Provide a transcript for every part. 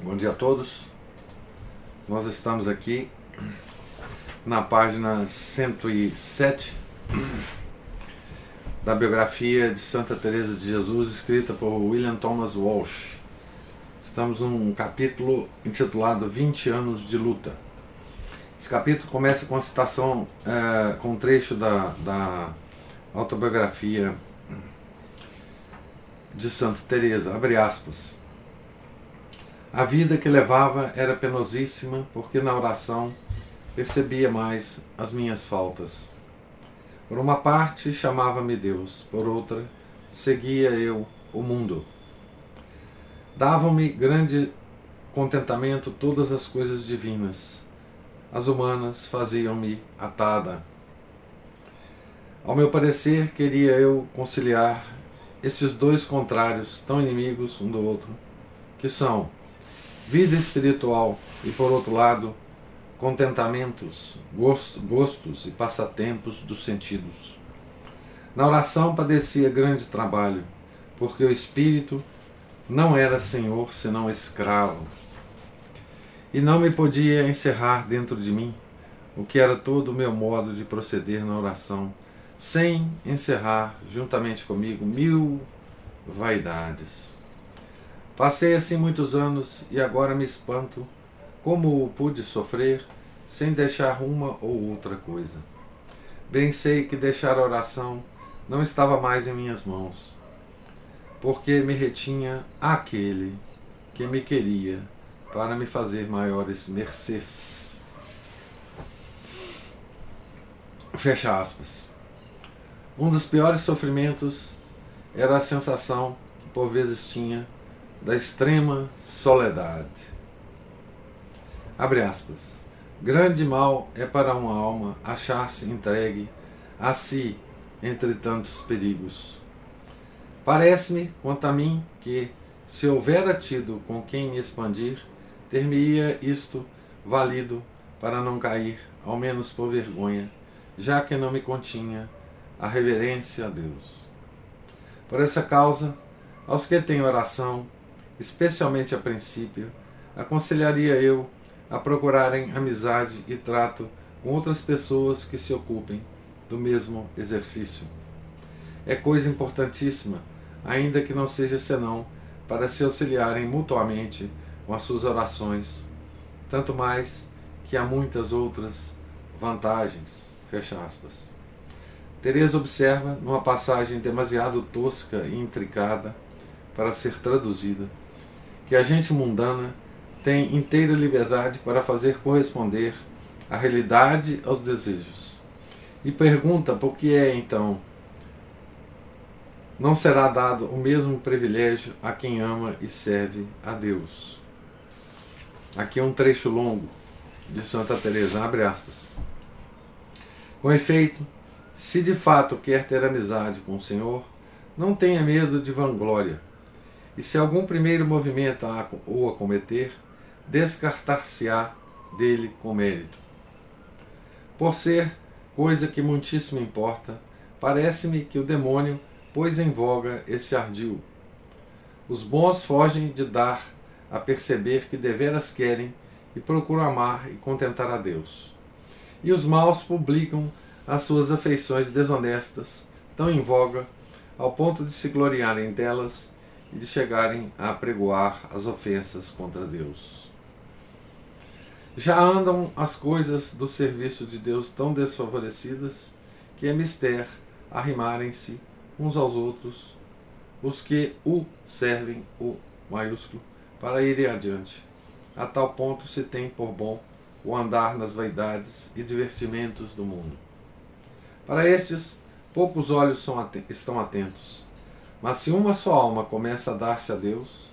Bom dia a todos. Nós estamos aqui na página 107 da biografia de Santa Teresa de Jesus, escrita por William Thomas Walsh. Estamos num capítulo intitulado 20 anos de luta. Esse capítulo começa com a citação, é, com um trecho da, da autobiografia de Santa Teresa, abre aspas. A vida que levava era penosíssima, porque na oração percebia mais as minhas faltas. Por uma parte chamava-me Deus, por outra seguia eu o mundo. Davam-me grande contentamento todas as coisas divinas, as humanas faziam-me atada. Ao meu parecer, queria eu conciliar esses dois contrários, tão inimigos um do outro, que são vida espiritual e, por outro lado, contentamentos, gostos e passatempos dos sentidos. Na oração padecia grande trabalho, porque o espírito não era senhor senão escravo. E não me podia encerrar dentro de mim, o que era todo o meu modo de proceder na oração, sem encerrar juntamente comigo mil vaidades. Passei assim muitos anos e agora me espanto como pude sofrer sem deixar uma ou outra coisa. Bem sei que deixar a oração não estava mais em minhas mãos, porque me retinha aquele que me queria para me fazer maiores mercês. Fecha aspas. Um dos piores sofrimentos era a sensação que por vezes tinha da extrema soledade. Abre aspas. Grande mal é para uma alma achar-se entregue a si entre tantos perigos. Parece-me, quanto a mim, que, se houvera tido com quem me expandir, ter-me-ia isto valido para não cair, ao menos por vergonha, já que não me continha a reverência a Deus. Por essa causa, aos que têm oração, especialmente a princípio, aconselharia eu a procurarem amizade e trato com outras pessoas que se ocupem do mesmo exercício. É coisa importantíssima, ainda que não seja senão para se auxiliarem mutuamente com as suas orações, tanto mais que há muitas outras vantagens. Fecha aspas. Observa, numa passagem demasiado tosca e intricada para ser traduzida, que a gente mundana tem inteira liberdade para fazer corresponder a realidade aos desejos. E pergunta por que é então não será dado o mesmo privilégio a quem ama e serve a Deus. Aqui é um trecho longo de Santa Teresa, abre aspas. Com efeito, se de fato quer ter amizade com o Senhor, não tenha medo de vanglória e se algum primeiro movimento o acometer, descartar-se-á dele com mérito. Por ser coisa que muitíssimo importa, parece-me que o demônio pôs em voga esse ardil. Os bons fogem de dar a perceber que deveras querem e procuram amar e contentar a Deus. E os maus publicam as suas afeições desonestas, tão em voga, ao ponto de se gloriarem delas de chegarem a apregoar as ofensas contra Deus. Já andam as coisas do serviço de Deus tão desfavorecidas que é mister arrimarem-se uns aos outros os que o servem, o maiúsculo, para irem adiante. A tal ponto se tem por bom o andar nas vaidades e divertimentos do mundo. Para estes, poucos olhos são, estão atentos mas se uma só alma começa a dar-se a Deus,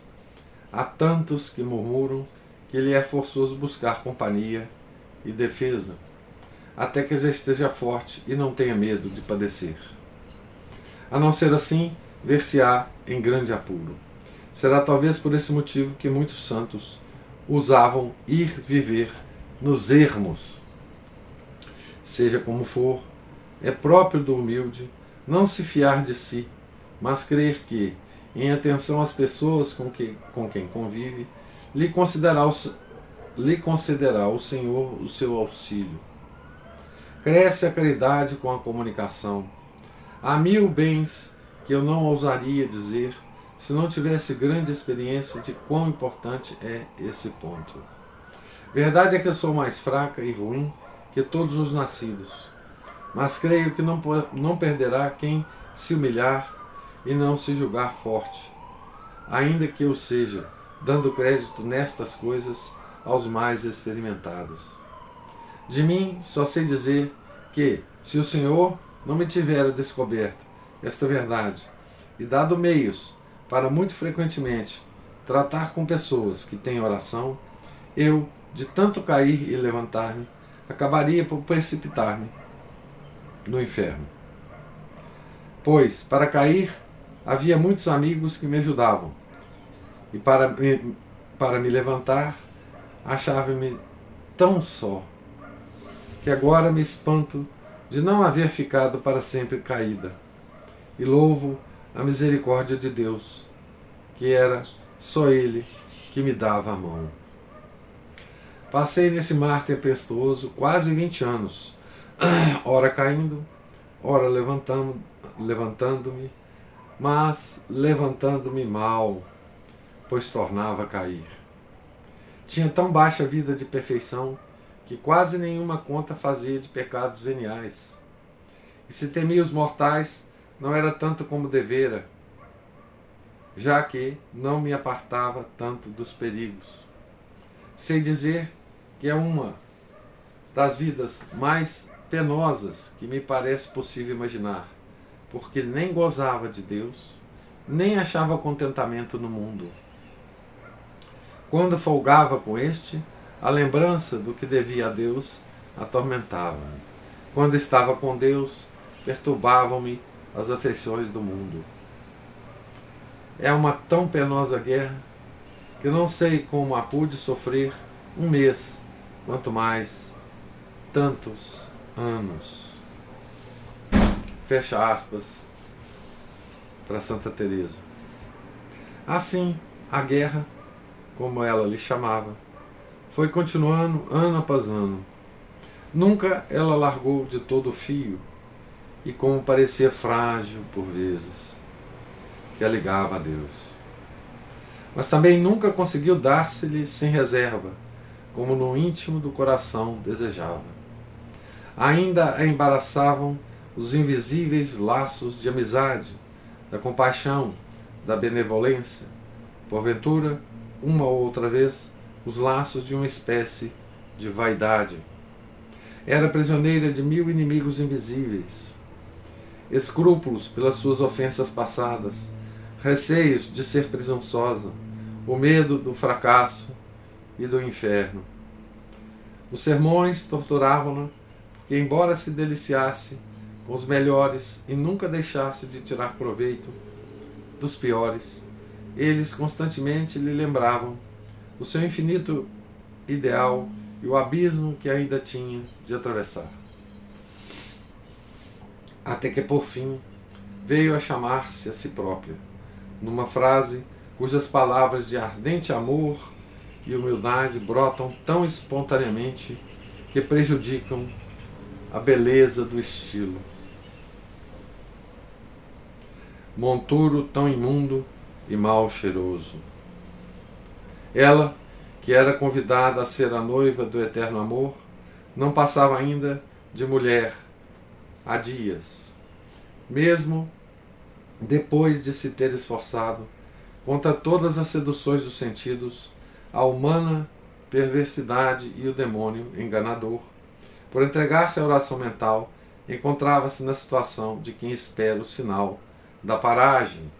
Há tantos que murmuram que lhe é forçoso buscar companhia e defesa, até que já esteja forte e não tenha medo de padecer. A não ser assim, ver-se-á em grande apuro. Será talvez por esse motivo que muitos santos usavam ir viver nos ermos. Seja como for, é próprio do humilde não se fiar de si, mas crer que, em atenção às pessoas com, que, com quem convive, lhe concederá, o, lhe concederá o Senhor o seu auxílio. Cresce a caridade com a comunicação. Há mil bens que eu não ousaria dizer se não tivesse grande experiência de quão importante é esse ponto. Verdade é que eu sou mais fraca e ruim que todos os nascidos, mas creio que não, não perderá quem se humilhar e não se julgar forte, ainda que eu seja, dando crédito nestas coisas aos mais experimentados. De mim só sei dizer que, se o Senhor não me tiver descoberto esta verdade e dado meios para muito frequentemente tratar com pessoas que têm oração, eu, de tanto cair e levantar-me, acabaria por precipitar-me no inferno. Pois, para cair, havia muitos amigos que me ajudavam, e para me, para me levantar, achava-me tão só, que agora me espanto de não haver ficado para sempre caída, e louvo a misericórdia de Deus, que era só Ele que me dava a mão. Passei nesse mar tempestuoso quase 20 anos, ora caindo, ora levantando-me, levantando mas levantando-me mal, pois tornava a cair. Tinha tão baixa vida de perfeição que quase nenhuma conta fazia de pecados veniais. E se temia os mortais, não era tanto como devera, já que não me apartava tanto dos perigos. Sei dizer que é uma das vidas mais penosas que me parece possível imaginar, porque nem gozava de Deus, nem achava contentamento no mundo. Quando folgava com este, a lembrança do que devia a Deus atormentava-me. Quando estava com Deus, perturbavam-me as afeições do mundo. É uma tão penosa guerra que não sei como a pude sofrer um mês, quanto mais tantos anos. Fecha aspas para Santa Teresa. Assim, a guerra, como ela lhe chamava, foi continuando ano após ano. Nunca ela largou de todo o fio e como parecia frágil por vezes, que a ligava a Deus. Mas também nunca conseguiu dar-se-lhe sem reserva, como no íntimo do coração desejava. Ainda a embaraçavam os invisíveis laços de amizade, da compaixão, da benevolência, porventura, uma ou outra vez, os laços de uma espécie de vaidade. Era prisioneira de mil inimigos invisíveis, escrúpulos pelas suas ofensas passadas, receios de ser presunçosa, o medo do fracasso e do inferno. Os sermões torturavam-na, porque, embora se deliciasse os melhores e nunca deixasse de tirar proveito dos piores, eles constantemente lhe lembravam o seu infinito ideal e o abismo que ainda tinha de atravessar até que por fim veio a chamar-se a si própria, numa frase cujas palavras de ardente amor e humildade brotam tão espontaneamente que prejudicam a beleza do estilo. Monturo tão imundo e mal cheiroso. Ela, que era convidada a ser a noiva do eterno amor, não passava ainda de mulher há dias, mesmo depois de se ter esforçado contra todas as seduções dos sentidos, a humana perversidade e o demônio enganador, por entregar-se à oração mental, encontrava-se na situação de quem espera o sinal da paragem,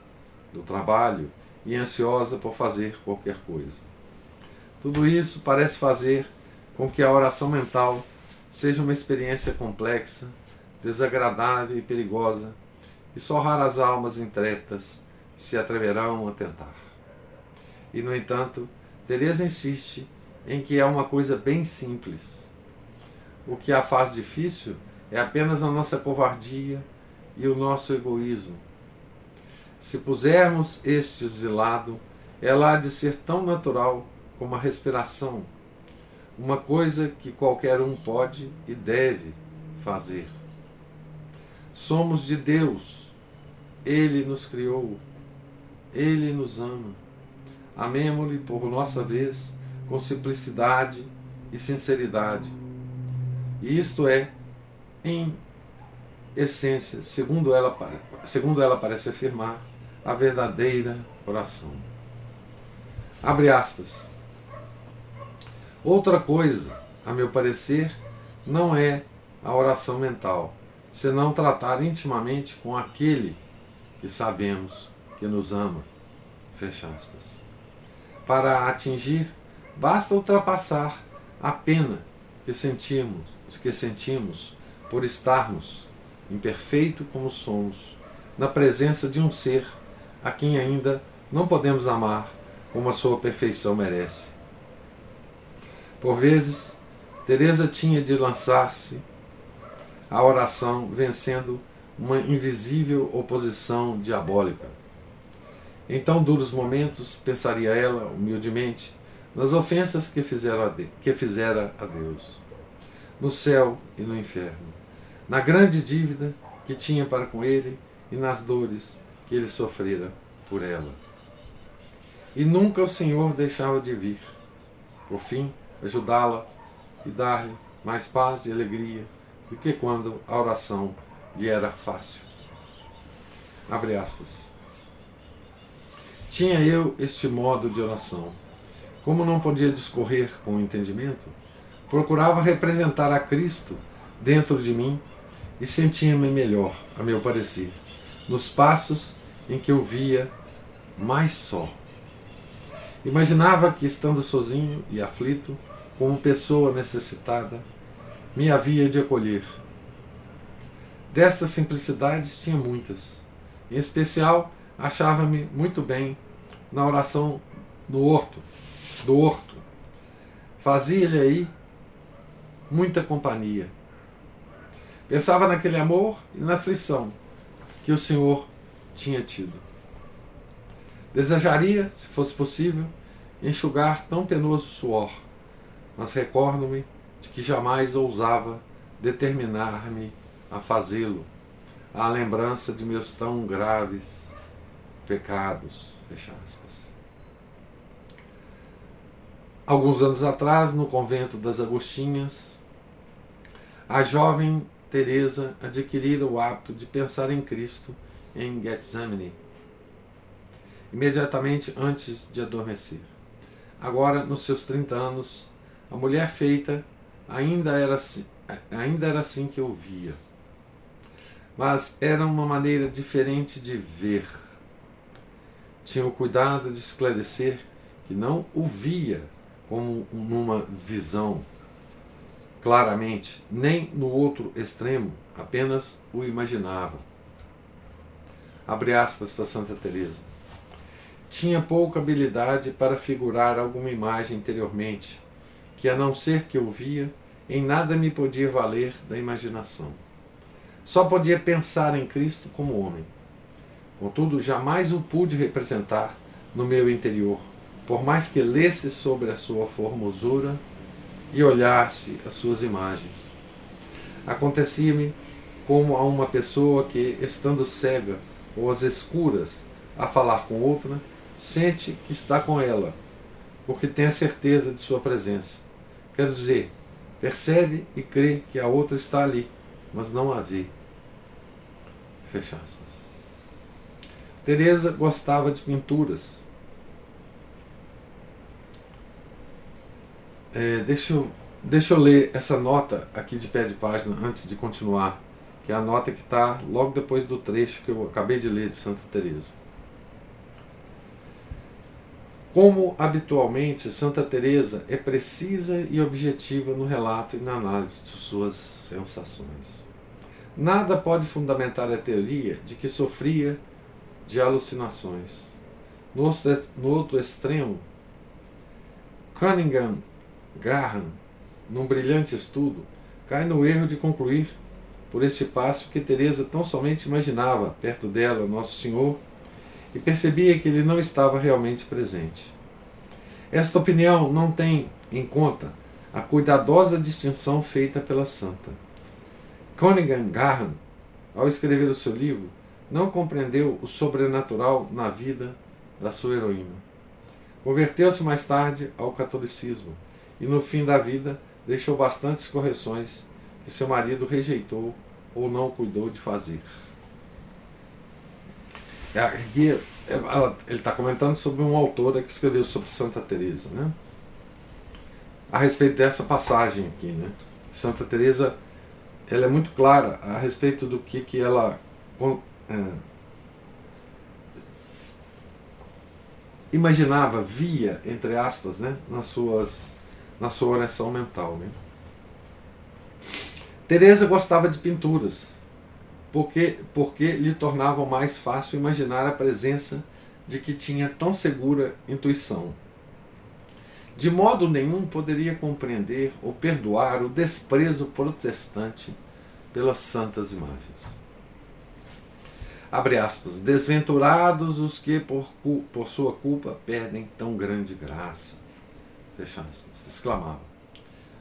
do trabalho e ansiosa por fazer qualquer coisa. Tudo isso parece fazer com que a oração mental seja uma experiência complexa, desagradável e perigosa, e só raras almas intrépidas se atreverão a tentar. E, no entanto, Teresa insiste em que é uma coisa bem simples. O que a faz difícil é apenas a nossa covardia e o nosso egoísmo. Se pusermos estes de lado, ela há de ser tão natural como a respiração, uma coisa que qualquer um pode e deve fazer. Somos de Deus, Ele nos criou, Ele nos ama. Amemo-lhe por nossa vez com simplicidade e sinceridade. E isto é, em essência, segundo ela, segundo ela parece afirmar, a verdadeira oração. Abre aspas. Outra coisa, a meu parecer, não é a oração mental, senão tratar intimamente com aquele que sabemos que nos ama. Fecha aspas. Para atingir Basta ultrapassar a pena que sentimos, que sentimos por estarmos, imperfeito como somos, na presença de um ser a quem ainda não podemos amar como a sua perfeição merece. Por vezes, Teresa tinha de lançar-se à oração vencendo uma invisível oposição diabólica. Em tão duros momentos, pensaria ela humildemente, nas ofensas que, a que fizera a Deus, no céu e no inferno, na grande dívida que tinha para com ele e nas dores que ele sofrera por ela. E nunca o Senhor deixava de vir, por fim, ajudá-la e dar-lhe mais paz e alegria do que quando a oração lhe era fácil. Abre aspas. Tinha eu este modo de oração como não podia discorrer com o entendimento, procurava representar a Cristo dentro de mim e sentia-me melhor, a meu parecer, nos passos em que eu via mais só. Imaginava que, estando sozinho e aflito, como pessoa necessitada, me havia de acolher. Destas simplicidades tinha muitas. Em especial, achava-me muito bem na oração no horto, do horto. Fazia-lhe aí muita companhia. Pensava naquele amor e na aflição que o Senhor tinha tido. Desejaria, se fosse possível, enxugar tão penoso suor, mas recordo-me de que jamais ousava determinar-me a fazê-lo, à lembrança de meus tão graves pecados. Fecha aspas. Alguns anos atrás, no convento das Agostinhas, a jovem Teresa adquirira o hábito de pensar em Cristo em Getsemane, imediatamente antes de adormecer. Agora, nos seus 30 anos, a mulher feita ainda era assim, ainda era assim que eu via. Mas era uma maneira diferente de ver. Tinha o cuidado de esclarecer que não o via como numa visão claramente, nem no outro extremo, apenas o imaginava. Abre aspas para Santa Teresa. Tinha pouca habilidade para figurar alguma imagem interiormente, que a não ser que eu via, em nada me podia valer da imaginação. Só podia pensar em Cristo como homem. Contudo, jamais o pude representar no meu interior, por mais que lesse sobre a sua formosura e olhasse as suas imagens. Acontecia-me como a uma pessoa que, estando cega ou às escuras a falar com outra, sente que está com ela, porque tem a certeza de sua presença. Quero dizer, percebe e crê que a outra está ali, mas não a vê. Fecha aspas. Teresa gostava de pinturas É, deixa, eu, deixa eu ler essa nota aqui de pé de página antes de continuar, que é a nota que está logo depois do trecho que eu acabei de ler de Santa Teresa. Como habitualmente, Santa Teresa é precisa e objetiva no relato e na análise de suas sensações. Nada pode fundamentar a teoria de que sofria de alucinações. No outro, no outro extremo, Cunningham Graham, num brilhante estudo, cai no erro de concluir por este passo que Teresa tão somente imaginava perto dela Nosso Senhor e percebia que ele não estava realmente presente. Esta opinião não tem em conta a cuidadosa distinção feita pela santa. Cunningham Graham, ao escrever o seu livro, não compreendeu o sobrenatural na vida da sua heroína. Converteu-se mais tarde ao catolicismo e, no fim da vida, deixou bastantes correções que seu marido rejeitou ou não cuidou de fazer. É, aqui, é, ele está comentando sobre uma autora que escreveu sobre Santa Teresa, né? A respeito dessa passagem aqui, né? Santa Teresa, ela é muito clara a respeito do que que ela é, imaginava, via, entre aspas, né? Nas suas, na sua oração mental, né? Teresa gostava de pinturas, porque, porque lhe tornavam mais fácil imaginar a presença de que tinha tão segura intuição. De modo nenhum poderia compreender ou perdoar o desprezo protestante pelas santas imagens. Abre aspas, desventurados os que por, por sua culpa perdem tão grande graça. Fecha aspas, exclamava.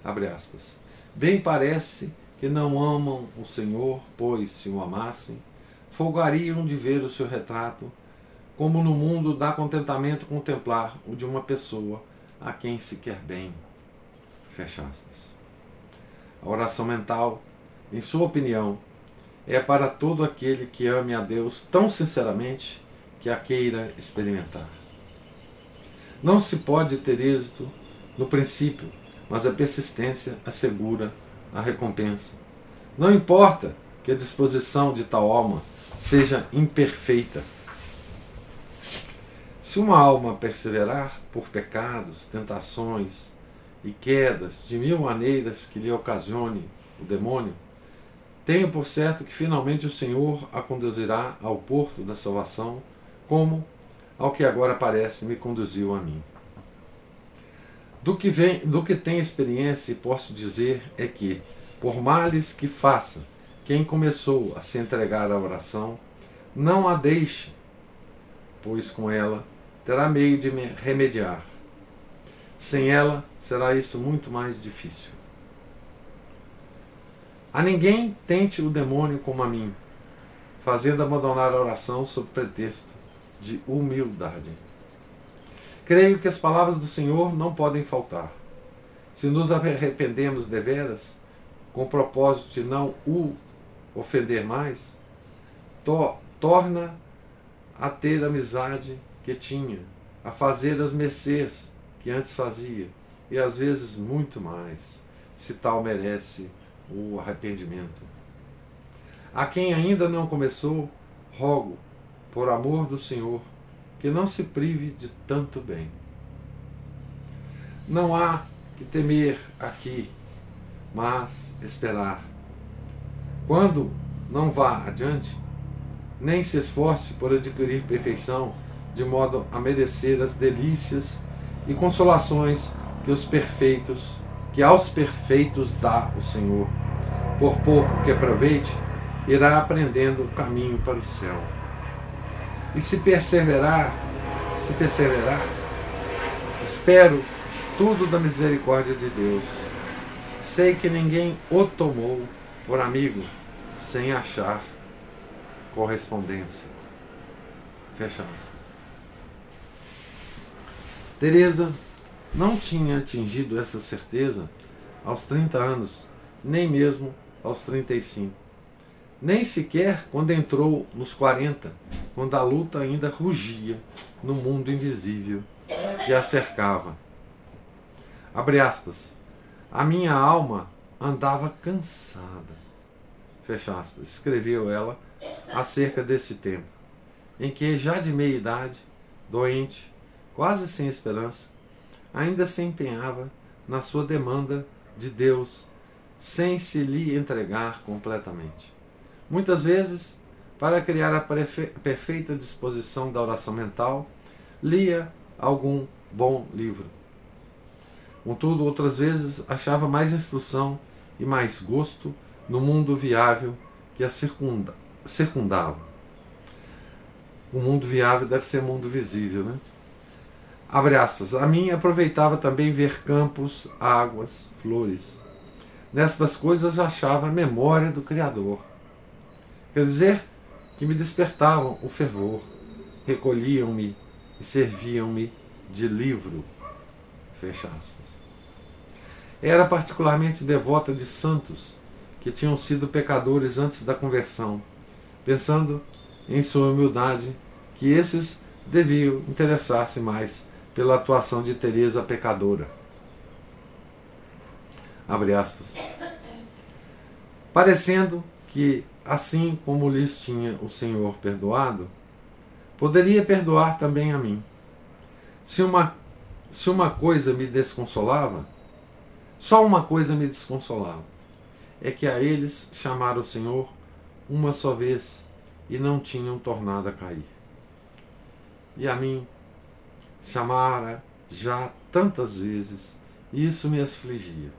Abre aspas. Bem parece que não amam o Senhor, pois, se o amassem, folgariam de ver o seu retrato, como no mundo dá contentamento contemplar o de uma pessoa a quem se quer bem. Fecha aspas. A oração mental, em sua opinião, é para todo aquele que ame a Deus tão sinceramente que a queira experimentar. Não se pode ter êxito no princípio, mas a persistência assegura a recompensa. Não importa que a disposição de tal alma seja imperfeita. Se uma alma perseverar por pecados, tentações e quedas de mil maneiras que lhe ocasione o demônio, tenho por certo que finalmente o Senhor a conduzirá ao porto da salvação, como, ao que agora parece, me conduziu a mim. Do que, vem, do que tenho experiência e posso dizer é que, por males que faça, quem começou a se entregar à oração, não a deixe, pois com ela terá meio de remediar. Sem ela será isso muito mais difícil. A ninguém tente o demônio como a mim, fazendo abandonar a oração sob pretexto de humildade. Creio que as palavras do Senhor não podem faltar. Se nos arrependemos deveras, com o propósito de não o ofender mais, to torna a ter a amizade que tinha, a fazer as mercês que antes fazia, e às vezes muito mais, se tal merece o arrependimento. A quem ainda não começou, rogo, por amor do Senhor, que não se prive de tanto bem. Não há que temer aqui, mas esperar. Quando não vá adiante, nem se esforce por adquirir perfeição, de modo a merecer as delícias e consolações que os perfeitos, que aos perfeitos dá o Senhor. Por pouco que aproveite, irá aprendendo o caminho para o céu. E se perseverar, se perseverar, espero tudo da misericórdia de Deus. Sei que ninguém o tomou por amigo sem achar correspondência. Fecha aspas. Teresa não tinha atingido essa certeza aos 30 anos, nem mesmo aos 35 nem sequer quando entrou nos 40, quando a luta ainda rugia no mundo invisível que a cercava. Abre aspas. A minha alma andava cansada. Fecha aspas. Escreveu ela acerca desse tempo, em que, já de meia idade, doente, quase sem esperança, ainda se empenhava na sua demanda de Deus, sem se lhe entregar completamente. Muitas vezes, para criar a perfeita disposição da oração mental, lia algum bom livro. Contudo, outras vezes achava mais instrução e mais gosto no mundo viável que a circunda, circundava. O mundo viável deve ser mundo visível, né? Abre aspas. A mim aproveitava também ver campos, águas, flores. Nestas coisas achava a memória do Criador. Quer dizer, que me despertavam o fervor, recolhiam-me e serviam-me de livro. Fecha aspas. Era particularmente devota de santos que tinham sido pecadores antes da conversão, pensando em sua humildade que esses deviam interessar-se mais pela atuação de Teresa pecadora. Abre aspas. Parecendo que, assim como lhes tinha o Senhor perdoado, poderia perdoar também a mim. Se uma, se uma coisa me desconsolava, só uma coisa me desconsolava: é que a eles chamaram o Senhor uma só vez e não tinham tornado a cair. E a mim chamara já tantas vezes, e isso me afligia.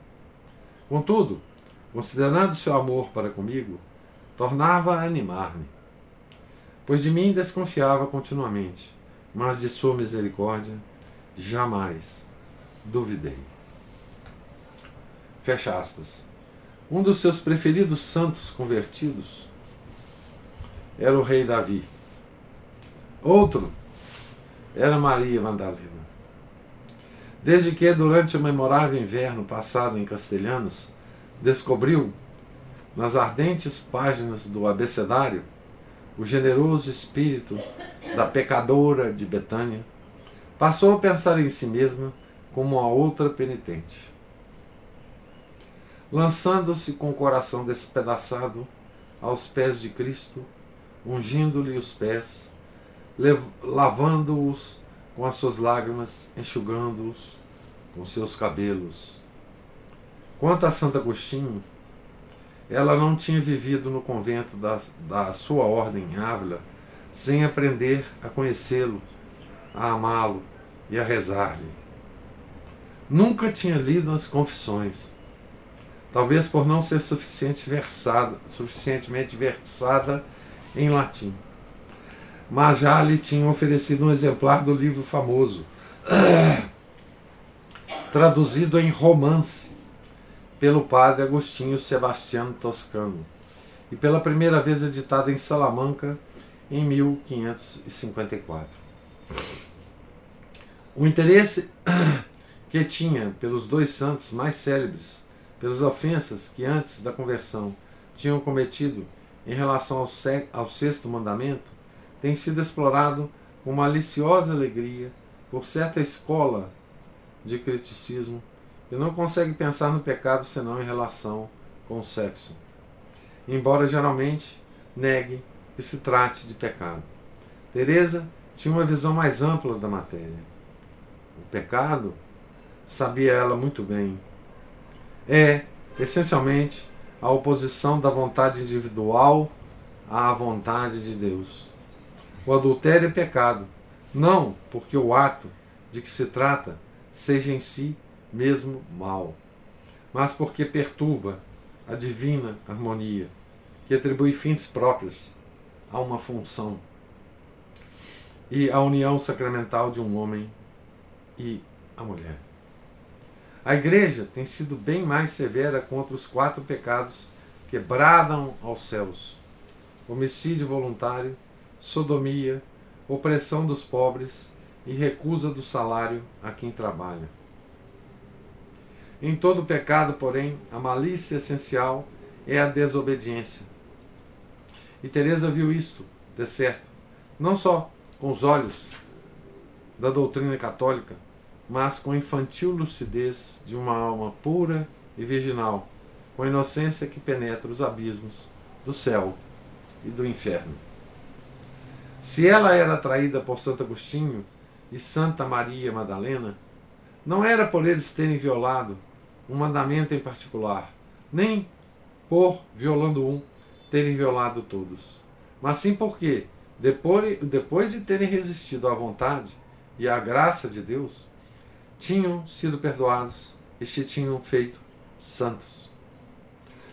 Contudo, considerando seu amor para comigo, tornava a animar-me, pois de mim desconfiava continuamente, mas de sua misericórdia jamais duvidei. Fecha aspas. Um dos seus preferidos santos convertidos era o rei Davi. Outro era Maria Madalena. Desde que, durante o memorável inverno passado em Castelhanos, descobriu, nas ardentes páginas do abecedário, o generoso espírito da pecadora de Betânia, passou a pensar em si mesma como a outra penitente. Lançando-se com o coração despedaçado aos pés de Cristo, ungindo-lhe os pés, lavando-os com as suas lágrimas, enxugando-os com seus cabelos. Quanto a Santo Agostinho, ela não tinha vivido no convento da, da sua ordem em Ávila sem aprender a conhecê-lo, a amá-lo e a rezar-lhe. Nunca tinha lido as confissões, talvez por não ser suficiente versada, suficientemente versada em latim mas já lhe tinham oferecido um exemplar do livro famoso, traduzido em romance pelo padre Agostinho Sebastiano Toscano e pela primeira vez editado em Salamanca em 1554. O interesse que tinha pelos dois santos mais célebres, pelas ofensas que antes da conversão tinham cometido em relação ao, ao sexto mandamento, tem sido explorado com maliciosa alegria por certa escola de criticismo que não consegue pensar no pecado senão em relação com o sexo, embora geralmente negue que se trate de pecado. Teresa tinha uma visão mais ampla da matéria. O pecado, sabia ela muito bem, é essencialmente a oposição da vontade individual à vontade de Deus. O adultério é pecado, não porque o ato de que se trata seja em si mesmo mal, mas porque perturba a divina harmonia, que atribui fins próprios a uma função e a união sacramental de um homem e a mulher. A Igreja tem sido bem mais severa contra os quatro pecados que bradam aos céus: homicídio voluntário, sodomia, opressão dos pobres e recusa do salário a quem trabalha. Em todo pecado, porém, a malícia essencial é a desobediência. E Teresa viu isto, de certo, não só com os olhos da doutrina católica, mas com a infantil lucidez de uma alma pura e virginal, com a inocência que penetra os abismos do céu e do inferno. Se ela era atraída por Santo Agostinho e Santa Maria Madalena, não era por eles terem violado um mandamento em particular, nem por, violando um, terem violado todos, mas sim porque, depois, de terem resistido à vontade e à graça de Deus, tinham sido perdoados e se tinham feito santos.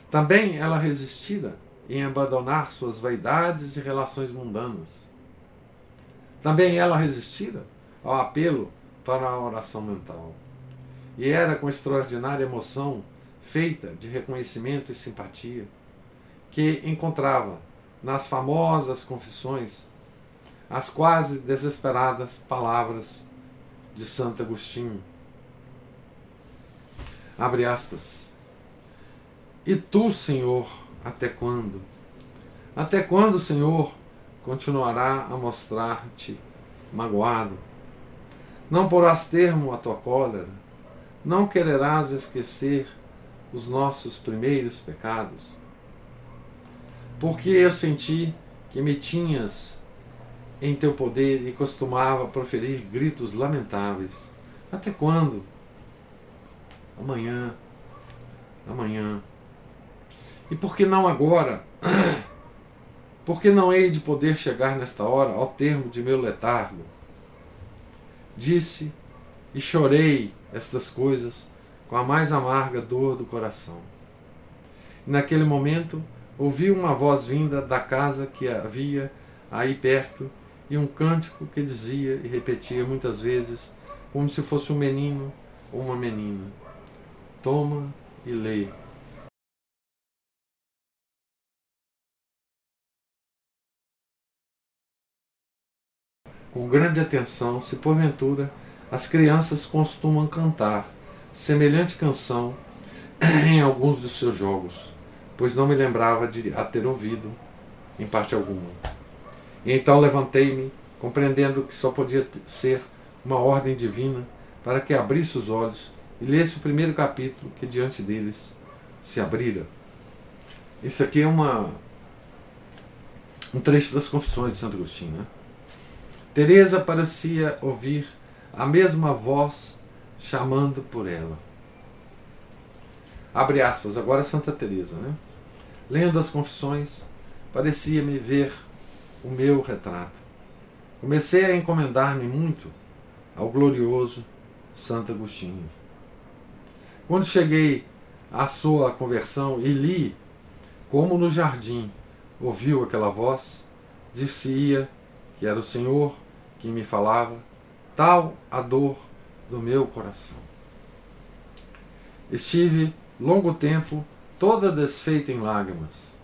Também ela resistira em abandonar suas vaidades e relações mundanas. Também ela resistira ao apelo para a oração mental. E era com extraordinária emoção, feita de reconhecimento e simpatia, que encontrava nas famosas confissões as quase desesperadas palavras de Santo Agostinho. Abre aspas. E tu, Senhor, até quando? Até quando Senhor continuará a mostrar-te magoado? Não porás termo à tua cólera? Não quererás esquecer os nossos primeiros pecados? Porque eu senti que me tinhas em teu poder e costumava proferir gritos lamentáveis. Até quando? Amanhã. Amanhã. E por que não agora? Por que não hei de poder chegar nesta hora ao termo de meu letargo? Disse e chorei estas coisas com a mais amarga dor do coração. E naquele momento ouvi uma voz vinda da casa que havia aí perto e um cântico que dizia e repetia muitas vezes, como se fosse um menino ou uma menina: Toma e lê. com grande atenção se porventura as crianças costumam cantar semelhante canção em alguns dos seus jogos, pois não me lembrava de a ter ouvido em parte alguma. E então levantei-me, compreendendo que só podia ser uma ordem divina para que abrisse os olhos e lesse o primeiro capítulo que diante deles se abrira. Isso aqui é uma um trecho das Confissões de Santo Agostinho, né? Teresa parecia ouvir a mesma voz chamando por ela. Abre aspas, agora Santa Teresa, né? Lendo as confissões, parecia-me ver o meu retrato. Comecei a encomendar-me muito ao glorioso Santo Agostinho. Quando cheguei à sua conversão e li como no jardim ouviu aquela voz, disse-ia que era o Senhor que me falava, tal a dor do meu coração. Estive longo tempo toda desfeita em lágrimas,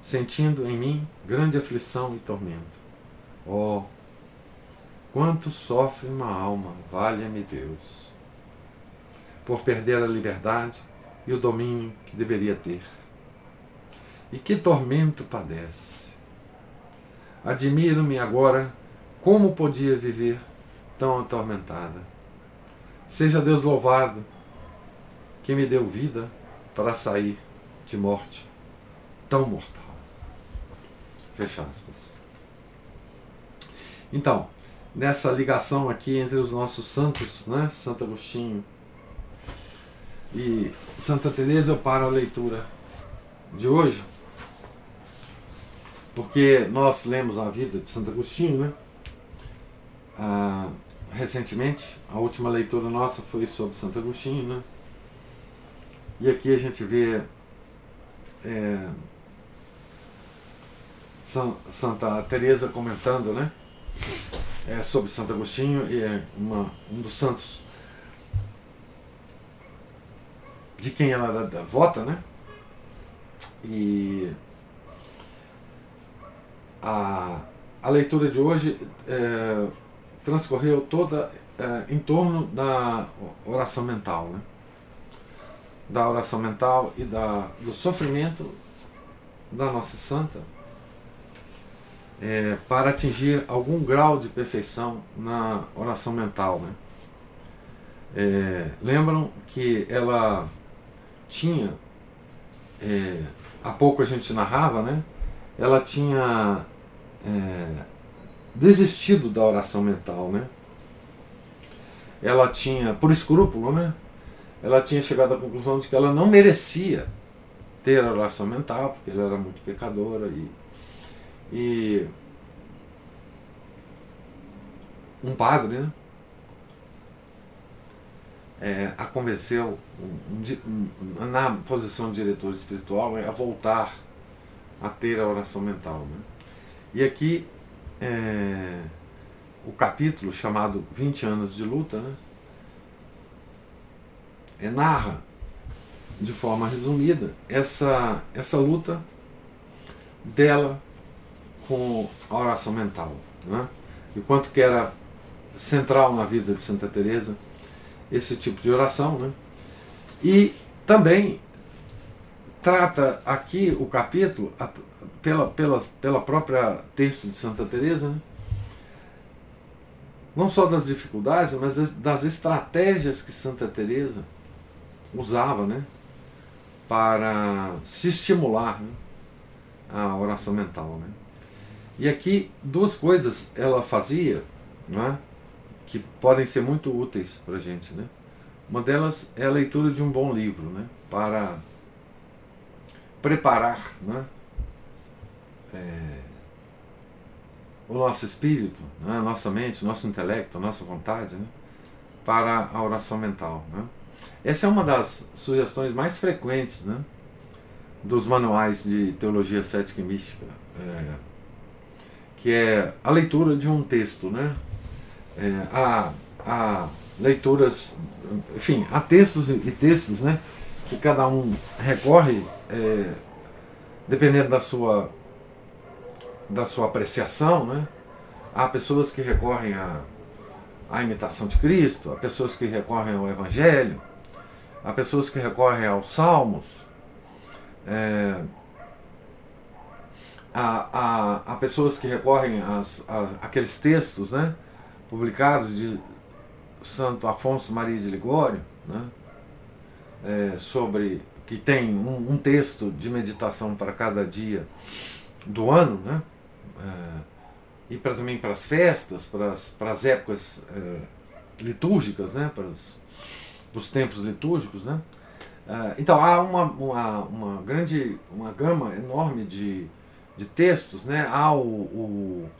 sentindo em mim grande aflição e tormento. Oh, quanto sofre uma alma, valha-me Deus, por perder a liberdade e o domínio que deveria ter. E que tormento padece. Admiro-me agora como podia viver tão atormentada? Seja Deus louvado, que me deu vida para sair de morte tão mortal. Fecha aspas. Então, nessa ligação aqui entre os nossos santos, né, Santo Agostinho e Santa Teresa, eu paro a leitura de hoje, porque nós lemos a vida de Santo Agostinho, né? Ah, recentemente, a última leitura nossa foi sobre Santo Agostinho, né? E aqui a gente vê é, Santa Teresa comentando, né? É, sobre Santo Agostinho e é uma, um dos santos de quem ela era devota, né? E a, a leitura de hoje é, transcorreu toda é, em torno da oração mental, né? da oração mental e da, do sofrimento da nossa santa é, para atingir algum grau de perfeição na oração mental. Né? É, lembram que ela tinha, é, há pouco a gente narrava, né? ela tinha é, desistido da oração mental, né? ela tinha, por escrúpulo, né? Ela tinha chegado à conclusão de que ela não merecia ter oração mental, porque ela era muito pecadora e, e um padre, né? É, a convenceu um, um, na posição de diretor espiritual a voltar a ter a oração mental. Né? E aqui é, o capítulo chamado 20 anos de luta né, é, narra de forma resumida essa, essa luta dela com a oração mental. Né? E quanto que era central na vida de Santa Teresa esse tipo de oração, né? E também trata aqui o capítulo pela, pela, pela própria texto de Santa Teresa, né? não só das dificuldades, mas das estratégias que Santa Teresa usava, né, para se estimular né, a oração mental, né. E aqui duas coisas ela fazia, né, que podem ser muito úteis para a gente, né. Uma delas é a leitura de um bom livro, né, para preparar, né, é, o nosso espírito, né, a nossa mente, o nosso intelecto, a nossa vontade, né, para a oração mental. Né. Essa é uma das sugestões mais frequentes né, dos manuais de teologia cética e mística, é, que é a leitura de um texto. Né, é, há, há leituras, enfim, há textos e textos né, que cada um recorre, é, dependendo da sua da sua apreciação, né? Há pessoas que recorrem à, à imitação de Cristo, há pessoas que recorrem ao Evangelho, há pessoas que recorrem aos Salmos, é, há, há, há, pessoas que recorrem às, àqueles textos, né? Publicados de Santo Afonso Maria de Ligório, né? É, sobre que tem um, um texto de meditação para cada dia do ano, né? Uh, e para também para as festas, para as, épocas uh, litúrgicas, né, para os, tempos litúrgicos, né. Uh, então há uma, uma, uma, grande, uma gama enorme de, de textos, né. Há o, o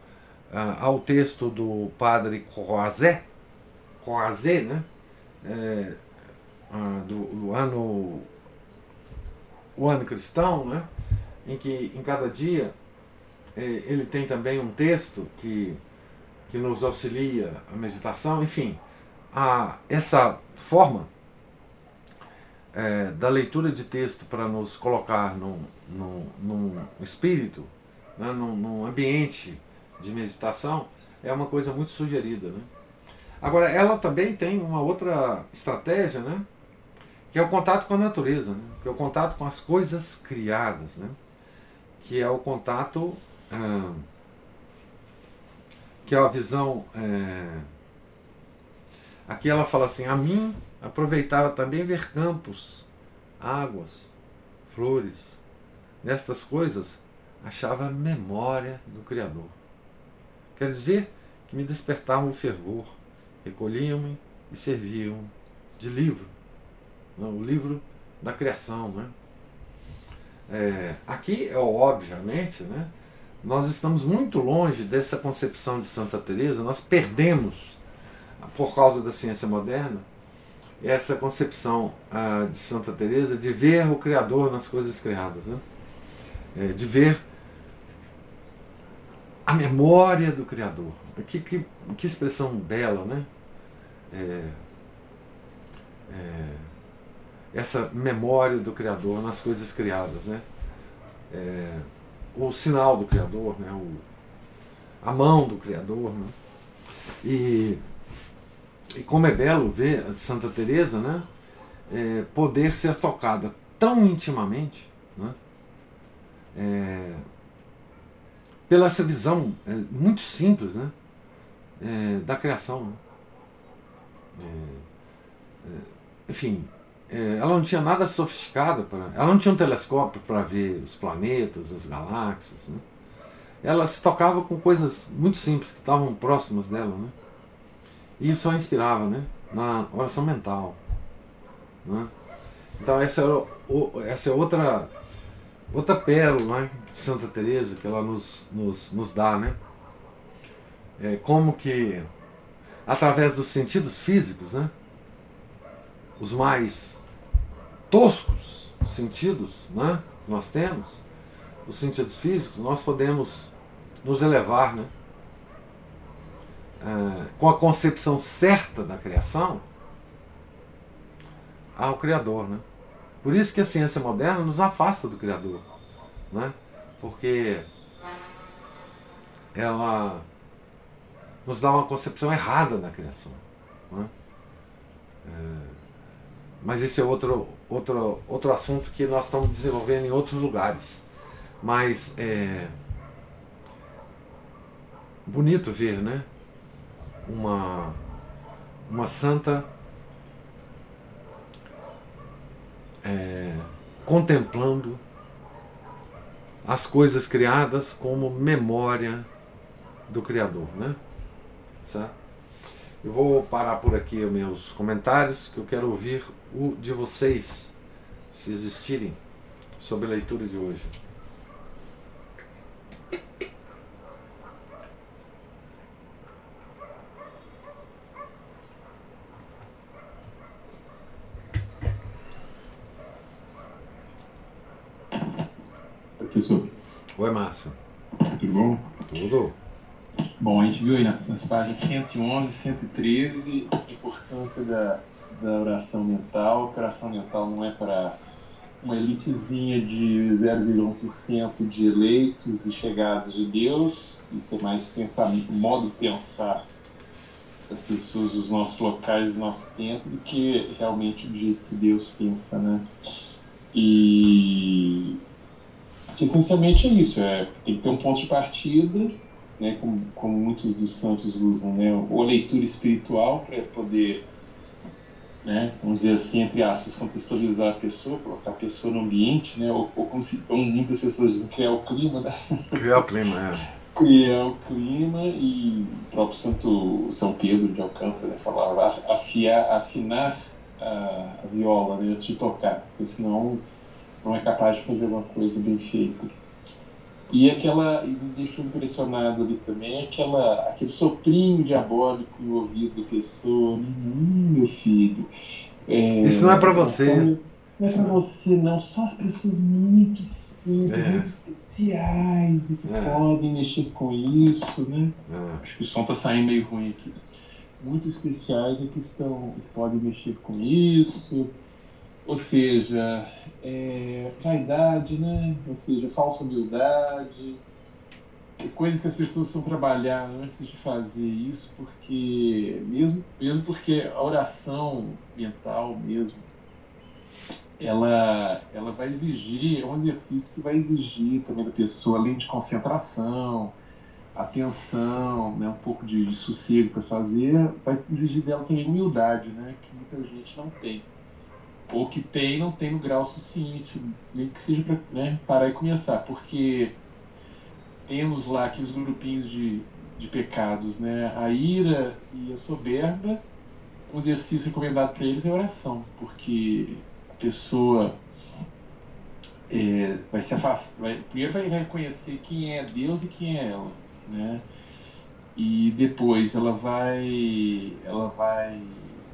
há o texto do padre Croazé, Croazé, né, é, do, do ano o ano cristão, né, em que em cada dia ele tem também um texto que, que nos auxilia a meditação, enfim, a, essa forma é, da leitura de texto para nos colocar num, num, num espírito, né, num, num, ambiente de meditação, é uma coisa muito sugerida. Né? Agora, ela também tem uma outra estratégia, né? que é o contato com a natureza, né? que é o contato com as coisas criadas, né? que é o contato ah, que é a visão. É, aqui ela fala assim: a mim aproveitava também ver campos, águas, flores. Nestas coisas achava memória do Criador. Quer dizer que me despertavam o fervor, recolhiam-me e serviam de livro, não, o livro da criação. Né? É, aqui, é obviamente, né, nós estamos muito longe dessa concepção de Santa Teresa, nós perdemos, por causa da ciência moderna, essa concepção ah, de Santa Teresa de ver o Criador nas coisas criadas, né? É, de ver a memória do Criador. Que, que, que expressão bela, né? É, é, essa memória do Criador nas coisas criadas, né? É, o sinal do Criador, né? o, a mão do Criador. Né? E, e como é belo ver Santa Teresa né? É, poder ser tocada tão intimamente né? É, pela essa visão é, muito simples né? É, da criação. Né? É, enfim, é, ela não tinha nada sofisticado, pra, ela não tinha um telescópio para ver os planetas, as galáxias. Né? Ela se tocava com coisas muito simples que estavam próximas dela. Né? E isso a inspirava. Né? na oração mental. Né? Então essa é, essa é outra, outra pérola né, de Santa Teresa que ela nos, nos, nos dá. Né? É como que através dos sentidos físicos, né, os mais toscos sentidos né, que nós temos, os sentidos físicos, nós podemos nos elevar né, é, com a concepção certa da criação ao Criador. Né? Por isso que a ciência moderna nos afasta do Criador. Né? Porque ela nos dá uma concepção errada da criação. Né? É, mas esse é outro, outro, outro assunto que nós estamos desenvolvendo em outros lugares. Mas é bonito ver, né? Uma, uma santa é, contemplando as coisas criadas como memória do Criador, né? Certo? Eu vou parar por aqui os meus comentários, que eu quero ouvir o de vocês, se existirem, sobre a leitura de hoje. Professor. Oi, Márcio. Tudo bom? Tudo. Bom, a gente viu aí nas páginas 111 e 113 a importância da, da oração mental. Que oração mental não é para uma elitezinha de 0,1% de eleitos e chegados de Deus. Isso é mais pensar, modo de pensar das pessoas dos nossos locais, do nosso tempo, do que realmente do jeito que Deus pensa, né? E que essencialmente é isso, é, tem que ter um ponto de partida, né, como, como muitos dos santos usam, né, ou leitura espiritual para poder, né, vamos dizer assim, entre aspas, contextualizar a pessoa, colocar a pessoa no ambiente, né, ou, ou como muitas pessoas dizem, criar o clima, né? Criar o clima, é. Criar o clima e o próprio Santo São Pedro de Alcântara né, falava afiar, afinar a, a viola né, antes de tocar, porque senão não é capaz de fazer uma coisa bem feita. E aquela, e me deixou impressionado ali também, aquela, aquele soprinho diabólico no ouvido da pessoa, hum, meu filho. É, Isso não é para você. Como, não é para você, não. Só as pessoas muito simples, é. muito especiais e que é. podem mexer com isso, né? É. Acho que o som tá saindo meio ruim aqui. Muito especiais é que estão, podem mexer com isso. Ou seja, é, vaidade, né? Ou seja, falsa humildade, coisas que as pessoas precisam trabalhar antes de fazer isso, porque mesmo, mesmo porque a oração mental mesmo, ela, ela vai exigir, é um exercício que vai exigir também da pessoa, além de concentração, atenção, né, um pouco de, de sossego para fazer, vai exigir dela também humildade, né, que muita gente não tem ou que tem não tem no grau suficiente, nem que seja para né, parar e começar, porque temos lá aqui os grupinhos de, de pecados, né? A ira e a soberba, o exercício recomendado para eles é oração, porque a pessoa é, vai se afastar, vai, primeiro vai reconhecer quem é Deus e quem é ela, né? E depois ela vai, ela vai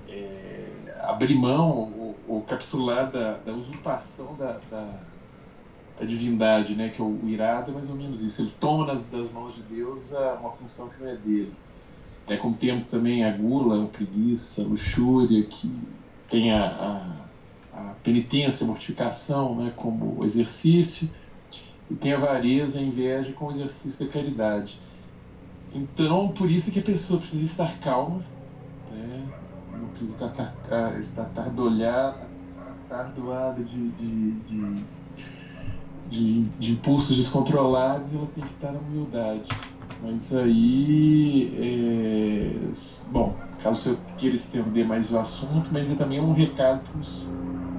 é, abrir mão ou capitular da, da usurpação da, da, da, divindade, né? Que é o irado é mais ou menos isso. Ele toma das, das mãos de Deus uma função que não é dele. É como tempo também a gula, a preguiça, a luxúria, que tem a, a, a penitência, a mortificação, né? Como exercício e tem a avareza, a inveja como exercício da caridade. Então, por isso que a pessoa precisa estar calma, né? Não precisa estar, estar tardolhada, atardoada de, de, de, de, de impulsos descontrolados, ela tem que estar na humildade. Mas aí, é, bom, caso eu queira estender mais o assunto, mas é também um recado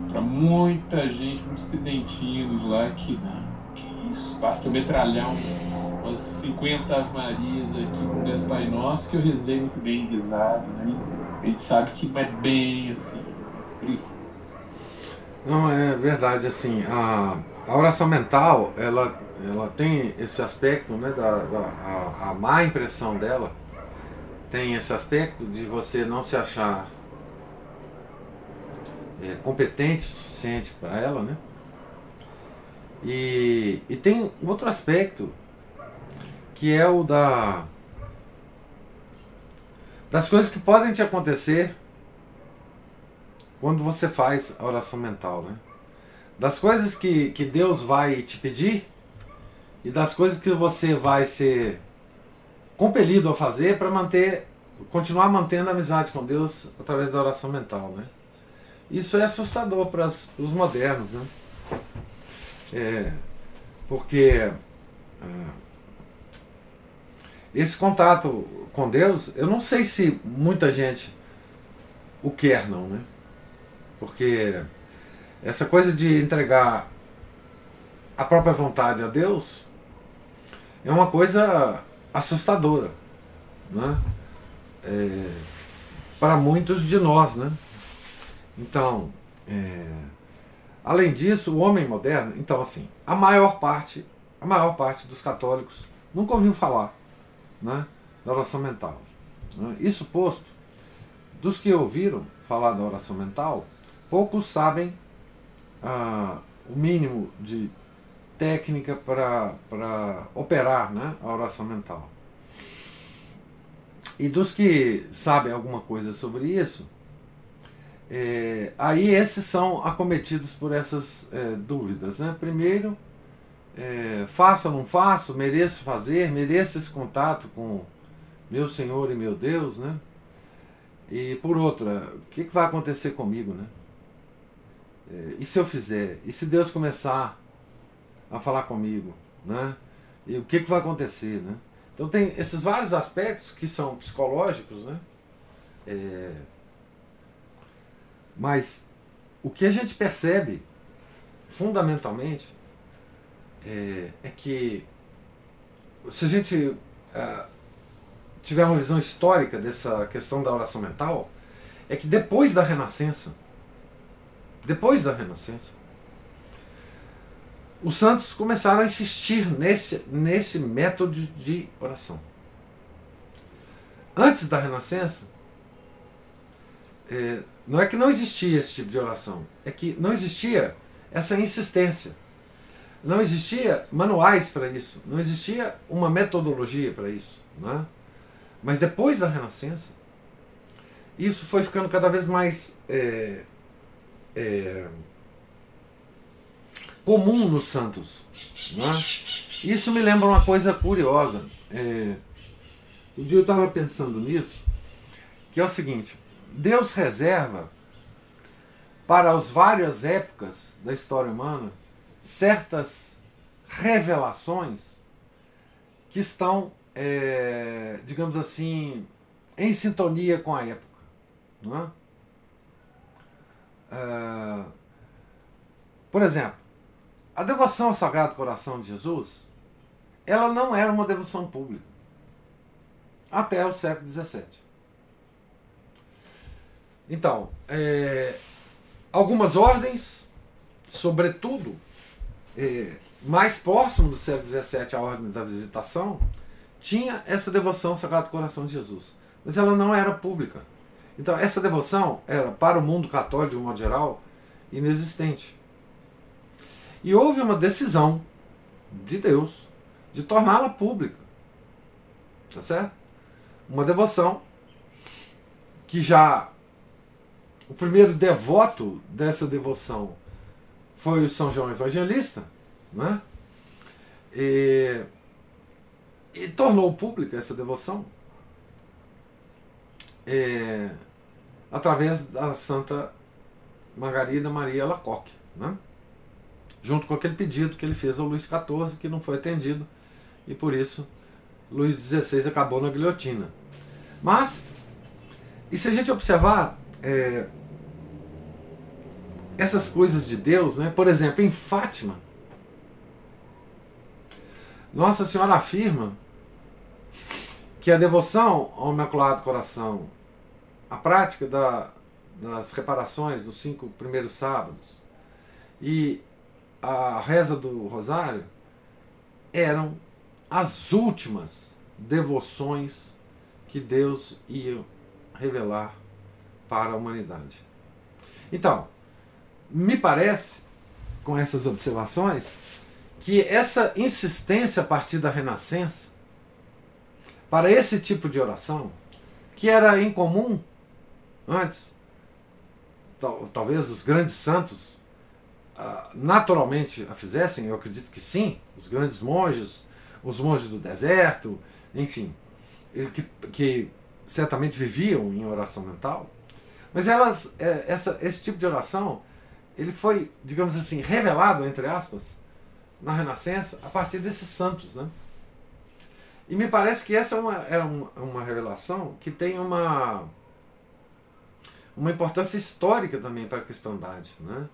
para muita gente, muitos tridentinhos lá que, não, que isso, basta metralhar um, umas 50 Ave Marias aqui com Deus Pai Nosso, que eu rezei muito bem rezado, né? Gente sabe que não é bem assim. Não, é verdade, assim, a, a oração mental, ela, ela tem esse aspecto, né, da, da a, a má impressão dela, tem esse aspecto de você não se achar é, competente o suficiente para ela, né? E, e tem outro aspecto que é o da das coisas que podem te acontecer quando você faz a oração mental, né? Das coisas que, que Deus vai te pedir e das coisas que você vai ser compelido a fazer para manter, continuar mantendo a amizade com Deus através da oração mental, né? Isso é assustador para os modernos, né? É, porque ah, esse contato com Deus, eu não sei se muita gente o quer não, né? Porque essa coisa de entregar a própria vontade a Deus é uma coisa assustadora, né? É, para muitos de nós, né? Então, é, além disso, o homem moderno, então assim, a maior parte, a maior parte dos católicos nunca ouviu falar, né? Da oração mental. Né? Isso posto, dos que ouviram falar da oração mental, poucos sabem ah, o mínimo de técnica para operar né, a oração mental. E dos que sabem alguma coisa sobre isso, é, aí esses são acometidos por essas é, dúvidas. Né? Primeiro, é, faço ou não faço, mereço fazer, mereço esse contato com meu Senhor e meu Deus, né? E por outra, o que, que vai acontecer comigo, né? É, e se eu fizer? E se Deus começar a falar comigo, né? E o que, que vai acontecer, né? Então tem esses vários aspectos que são psicológicos, né? É, mas o que a gente percebe fundamentalmente é, é que se a gente é, tiver uma visão histórica dessa questão da oração mental, é que depois da Renascença, depois da Renascença, os santos começaram a insistir nesse, nesse método de oração. Antes da Renascença, é, não é que não existia esse tipo de oração, é que não existia essa insistência. Não existia manuais para isso, não existia uma metodologia para isso. Né? Mas depois da Renascença, isso foi ficando cada vez mais é, é, comum nos santos. É? Isso me lembra uma coisa curiosa. É, um dia eu estava pensando nisso, que é o seguinte: Deus reserva para as várias épocas da história humana certas revelações que estão, é, digamos assim, em sintonia com a época. Não é? Uh, por exemplo, a devoção ao Sagrado Coração de Jesus, ela não era uma devoção pública até o século XVII. Então, é, algumas ordens, sobretudo, é, mais próximo do século XVII, a ordem da visitação, tinha essa devoção ao Sagrado Coração de Jesus. Mas ela não era pública. Então, essa devoção era, para o mundo católico, de um modo geral, inexistente. E houve uma decisão de Deus de torná-la pública. Tá certo? Uma devoção que já o primeiro devoto dessa devoção foi o São João Evangelista, né? E, e tornou pública essa devoção. É, através da Santa Margarida Maria Lacoque, né? junto com aquele pedido que ele fez ao Luís XIV, que não foi atendido, e por isso Luís XVI acabou na guilhotina. Mas, e se a gente observar é, essas coisas de Deus, né? por exemplo, em Fátima, Nossa Senhora afirma que a devoção ao Imaculado Coração a prática da, das reparações dos cinco primeiros sábados e a reza do rosário eram as últimas devoções que Deus ia revelar para a humanidade. Então, me parece, com essas observações, que essa insistência a partir da Renascença para esse tipo de oração, que era incomum antes, tal, talvez os grandes santos ah, naturalmente a fizessem, eu acredito que sim, os grandes monges, os monges do deserto, enfim, que, que certamente viviam em oração mental, mas elas, é, essa, esse tipo de oração, ele foi, digamos assim, revelado, entre aspas, na Renascença, a partir desses santos. Né? E me parece que essa é uma, é uma, uma revelação que tem uma, uma importância histórica também para a cristandade, né?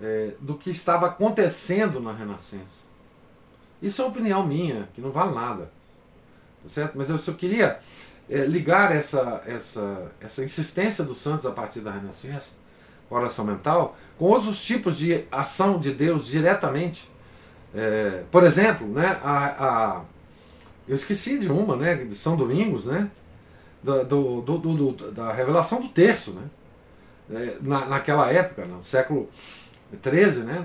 É, do que estava acontecendo na Renascença. Isso é uma opinião minha, que não vale nada. Tá certo? Mas eu só queria é, ligar essa, essa, essa insistência dos santos a partir da Renascença, oração mental, com outros tipos de ação de Deus diretamente. É, por exemplo, né, a, a, eu esqueci de uma, né, de São Domingos, né, do, do, do, do da revelação do terço, né, é, na, naquela época, no século XIII, né,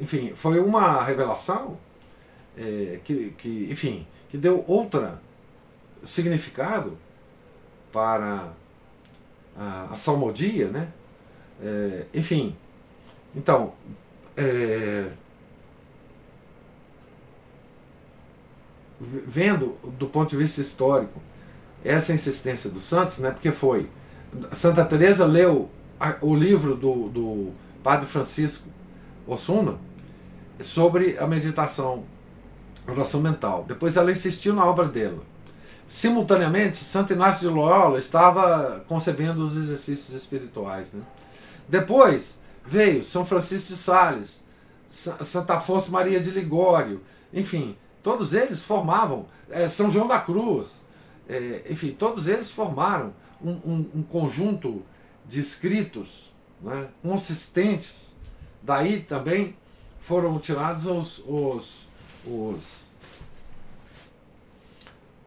enfim, foi uma revelação é, que, que, enfim, que deu outra significado para a, a salmodia, né, é, enfim, então, é, vendo do ponto de vista histórico essa insistência dos santos, né, porque foi Santa Teresa leu a, o livro do, do Padre Francisco Osuna sobre a meditação, oração mental. Depois ela insistiu na obra dela. Simultaneamente, Santo Inácio de Loyola estava concebendo os exercícios espirituais. Né? Depois veio São Francisco de Sales, Santa Afonso Maria de Ligório, enfim, Todos eles formavam, é, São João da Cruz, é, enfim, todos eles formaram um, um, um conjunto de escritos né, consistentes. Daí também foram tirados os, os, os,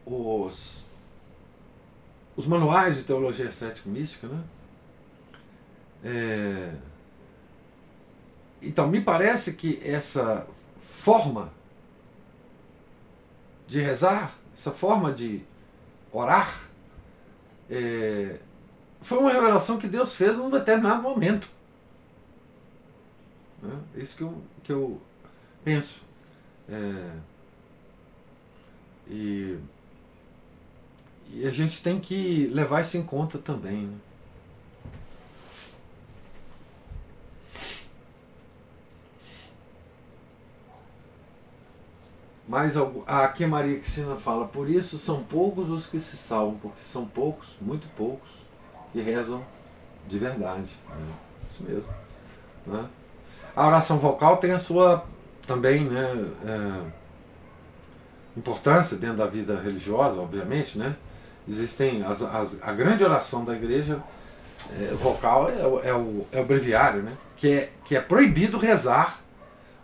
os, os manuais de teologia cética mística. Né? É, então, me parece que essa forma de rezar, essa forma de orar, é, foi uma revelação que Deus fez num determinado momento. É isso que eu, que eu penso. É, e, e a gente tem que levar isso em conta também. Né? Mas aqui a Maria Cristina fala, por isso são poucos os que se salvam, porque são poucos, muito poucos, que rezam de verdade. Né? Isso mesmo. Né? A oração vocal tem a sua também né, é, importância dentro da vida religiosa, obviamente. Né? Existem as, as, a grande oração da igreja é, vocal é, é, o, é o breviário, né? que, é, que é proibido rezar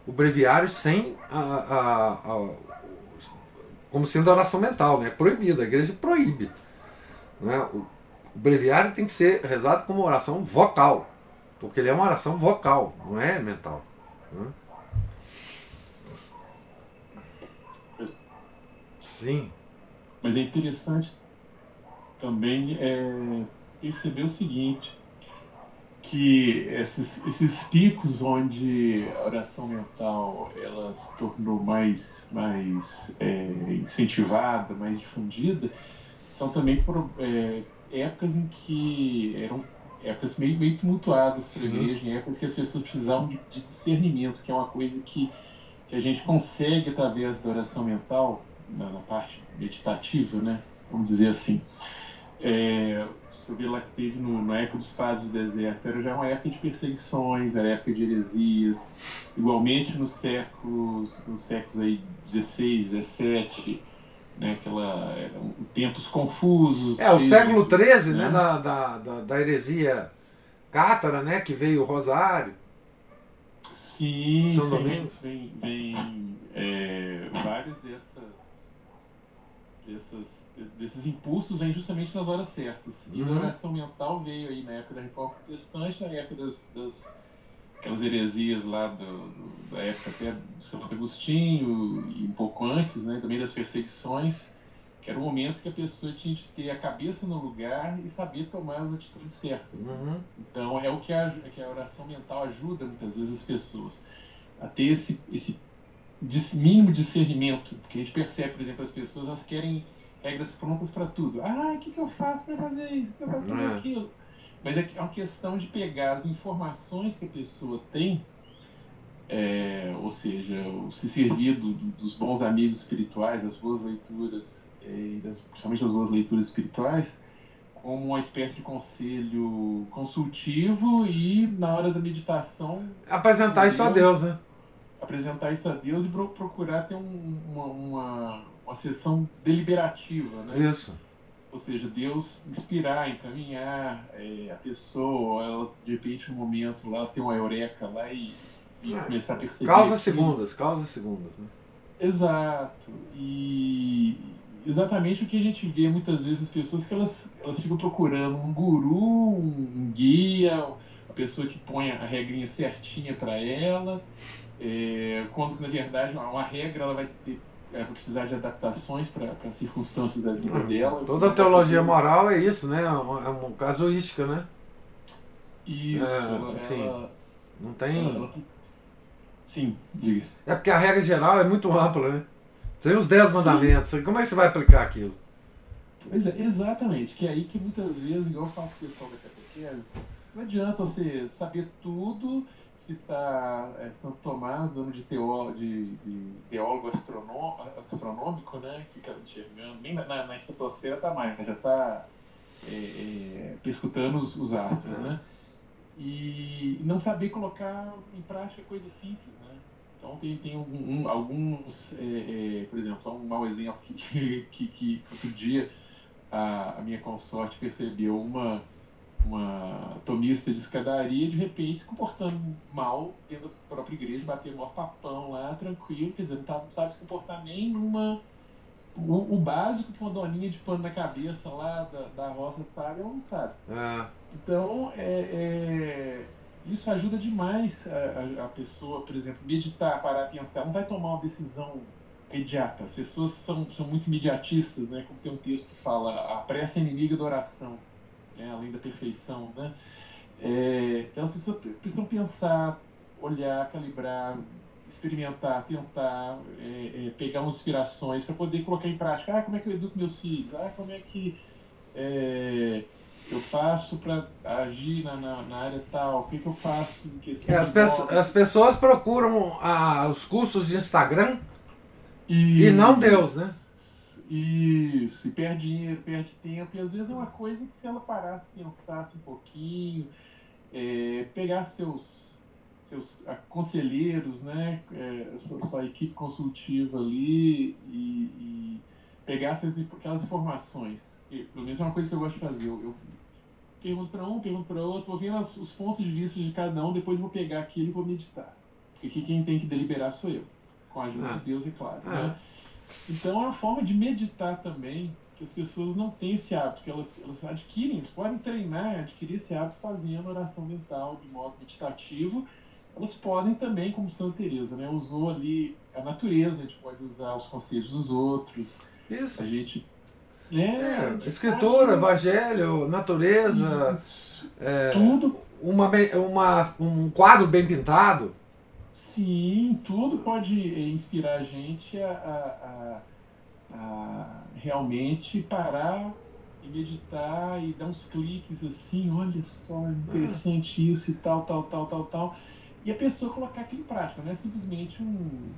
o breviário sem a, a, a, como sendo oração mental, né? É proibido, a igreja proíbe. Né? O, breviário tem que ser rezado como oração vocal, porque ele é uma oração vocal, não é mental. Né? Sim. Mas é interessante também é, perceber o seguinte, que esses, esses picos onde a oração mental ela se tornou mais, mais é, incentivada, mais difundida, são também por é, épocas em que eram épocas meio, meio tumultuadas para a igreja, épocas que as pessoas precisavam de, de, discernimento, que é uma coisa que, que a gente consegue através da oração mental, na, na parte meditativa, né? vamos dizer assim. É, você vê lá que teve no, na época dos padres do deserto, era já uma época de perseguições, era época de heresias. Igualmente nos séculos, nos séculos aí 16, 17, né, aquela, tempos confusos. É, o século XIII, né, né da, da, da, da heresia cátara, né, que veio o Rosário. Sim, São sim vem, vem é, várias dessas, dessas, desses impulsos vêm justamente nas horas certas. E uhum. a oração mental veio aí na época da Reforma Protestante, na época das, das aquelas heresias lá do, do, da época até do Santo Agostinho e um pouco antes, né, também das perseguições, que era o momento que a pessoa tinha de ter a cabeça no lugar e saber tomar as atitudes certas. Uhum. Então é o que a, que a oração mental ajuda muitas vezes as pessoas a ter esse, esse mínimo discernimento, porque a gente percebe, por exemplo, as pessoas elas querem regras prontas para tudo. Ah, o que, que eu faço para fazer isso? O que eu faço para fazer é. aquilo? Mas é, é uma questão de pegar as informações que a pessoa tem, é, ou seja, se servir do, do, dos bons amigos espirituais, das boas leituras, é, das, principalmente das boas leituras espirituais, como uma espécie de conselho consultivo e, na hora da meditação. Apresentar isso a Deus, né? Apresentar isso a Deus e procurar ter um, uma, uma, uma sessão deliberativa, né? Isso ou seja, Deus inspirar, encaminhar é, a pessoa, ela de repente no momento lá ter uma eureka lá e, e é. começar a perceber. Causas segundas, causas segundas, né? Exato. E exatamente o que a gente vê muitas vezes as pessoas que elas, elas ficam procurando um guru, um guia, a pessoa que põe a regrinha certinha para ela, é, quando na verdade uma regra ela vai ter é, precisar de adaptações para as circunstâncias da vida dela. Toda a teologia moral é isso, né? É uma, é uma casuística, né? Isso. É, enfim, ela, não tem. Ela, sim, diga. É porque a regra geral é muito ampla, né? Tem os dez mandamentos. Como é que você vai aplicar aquilo? Pois é, exatamente. Que é aí que muitas vezes, igual eu falo com o pessoal da catequese, não adianta você saber tudo citar é, Santo Tomás, nome de, teó, de, de teólogo astronômico, né? Fica enxergando, nem na, na, estratosfera tá mais, né, já está é, é, perscutando os, os, astros, né? E não saber colocar em prática coisas simples, né? Então tem, tem um, alguns, é, é, por exemplo, só um mau exemplo que, que, que outro dia a, a minha consorte percebeu uma uma tomista de escadaria, de repente se comportando mal dentro da própria igreja, batendo um papão lá, tranquilo, quer dizer, não, tá, não sabe se comportar nem numa. O, o, básico que uma doninha de pano na cabeça lá da, da roça sabe, ela não sabe. Ah. Então, é, é, isso ajuda demais a, a, pessoa, por exemplo, meditar, parar, pensar. Não vai tomar uma decisão imediata. As pessoas são, são muito imediatistas, né? Como tem um texto que fala, a pressa é inimiga da oração né, além da perfeição, né? É, então as pessoas precisam pensar, olhar, calibrar, experimentar, tentar é, é, pegar umas inspirações para poder colocar em prática. Ah, como é que eu educo meus filhos? Ah, como é que é, eu faço para agir na, na, na, área tal? O que, que eu faço em questão as, peço, as pessoas procuram ah, os cursos de Instagram e, e não Deus, né? Isso, e perde dinheiro, perde tempo, e às vezes é uma coisa que se ela parasse, pensasse um pouquinho, é, pegar seus, seus conselheiros, né, é, sua, sua, equipe consultiva ali e, e pegasse as, aquelas informações, e, pelo menos é uma coisa que eu gosto de fazer, eu, eu pergunto para um, pergunto para outro, vou vendo as, os pontos de vista de cada um, depois vou pegar aquilo e vou meditar, porque aqui quem tem que deliberar sou eu, com a ajuda ah. de Deus, é claro, ah. né? Então é uma forma de meditar também, que as pessoas não têm esse hábito, que elas, elas adquirem, elas podem treinar, adquirir esse hábito fazendo oração mental de modo meditativo. Elas podem também, como Santa Teresa, né, usou ali a natureza, a gente pode usar os conselhos dos outros. Isso. A gente é, é escritura, pode... evangelho, natureza, é, tudo. Uma, uma, um quadro bem pintado. Sim, tudo pode inspirar a gente a, a, a, a realmente parar e meditar e dar uns cliques assim, olha só, interessante isso e tal, tal, tal, tal, tal. E a pessoa colocar aquilo em prática, não é simplesmente um,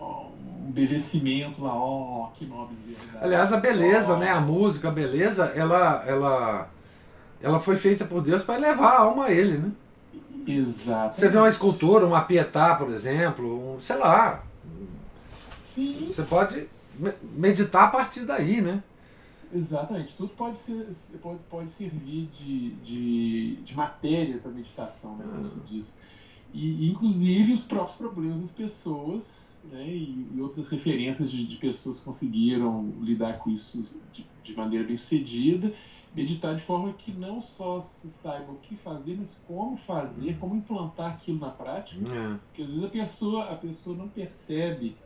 um embevecimento lá, ó, oh, que nobre verdade. Aliás, a beleza, oh. né, a música, a beleza, ela, ela, ela foi feita por Deus para levar a alma a Ele, né? Exato. Você vê uma escultura, uma pietá, por exemplo, um, sei lá. Sim. Você pode meditar a partir daí, né? Exatamente, tudo pode, ser, pode, pode servir de, de, de matéria para meditação, né, como se diz. E, inclusive, os próprios problemas das pessoas né, e, e outras referências de, de, pessoas que conseguiram lidar com isso de, de maneira bem sucedida meditar de forma que não só se saiba o que fazer, mas como fazer, como implantar aquilo na prática. É. Porque às vezes a pessoa, a pessoa não percebe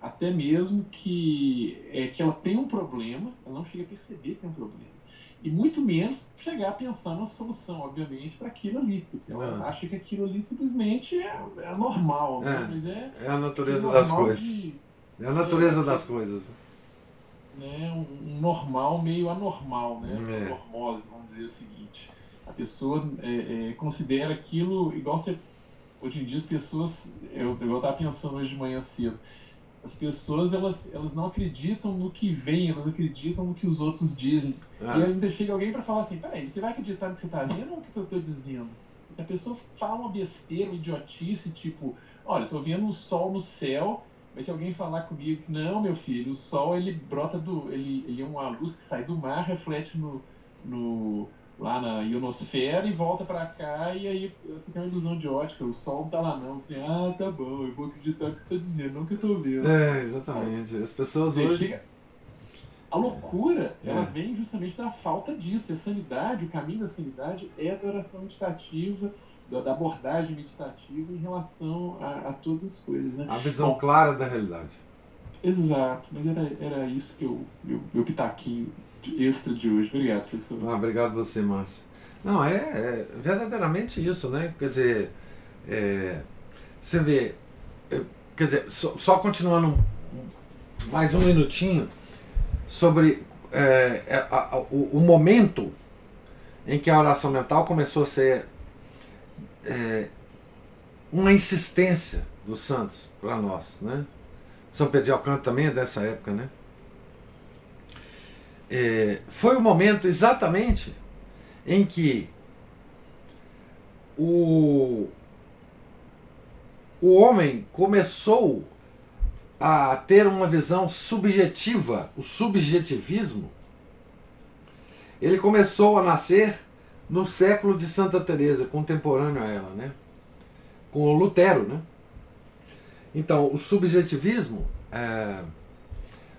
até mesmo que, é, que ela tem um problema, ela não chega a perceber que tem um problema. E muito menos chegar a pensar numa solução, obviamente, para aquilo ali. Porque ela é. acha que aquilo ali simplesmente é, é normal. Né? Mas é, é a natureza das coisas. De, é a natureza das coisas né, um, normal meio anormal, né? É. Normose, vamos dizer o seguinte. A pessoa é, é, considera aquilo igual você. Hoje em dia as pessoas. Eu, eu estava pensando hoje de manhã cedo. As pessoas elas, elas não acreditam no que vem, elas acreditam no que os outros dizem. Ah. E ainda chega alguém para falar assim: peraí, você vai acreditar no que você está vendo ou no que eu estou dizendo? Se a pessoa fala uma besteira, uma idiotice, tipo, olha, estou vendo o sol no céu mas se alguém falar comigo que não, meu filho, o sol ele brota do. ele, ele é uma luz que sai do mar, reflete no, no, lá na ionosfera e volta para cá, e aí você tem uma ilusão de ótica, o sol não tá lá não. Assim, ah, tá bom, eu vou acreditar no que você tá dizendo, não que eu tô vendo. É, exatamente. As pessoas você hoje. Chega... A loucura, é. ela vem justamente da falta disso. A sanidade, o caminho da sanidade é a adoração meditativa da abordagem meditativa em relação a, a, todas as coisas. Né? A visão Bom, clara da realidade. Exato, mas era, era isso que eu, meu, meu pitaquinho extra de hoje. Obrigado, professor. Ah, obrigado você, Márcio. Não, é, é verdadeiramente isso, né? Quer dizer, é, você vê, quer dizer, só, só continuando um, mais um minutinho sobre é, é a, a, o, o momento em que a oração mental começou a ser é, uma insistência dos santos para nós, né? São Pedro de Alcântara também é dessa época, né? É, foi o momento exatamente em que o, o homem começou a ter uma visão subjetiva, o subjetivismo, ele começou a nascer no século de Santa Teresa, contemporâneo a ela, né? com o Lutero. Né? Então, o subjetivismo é,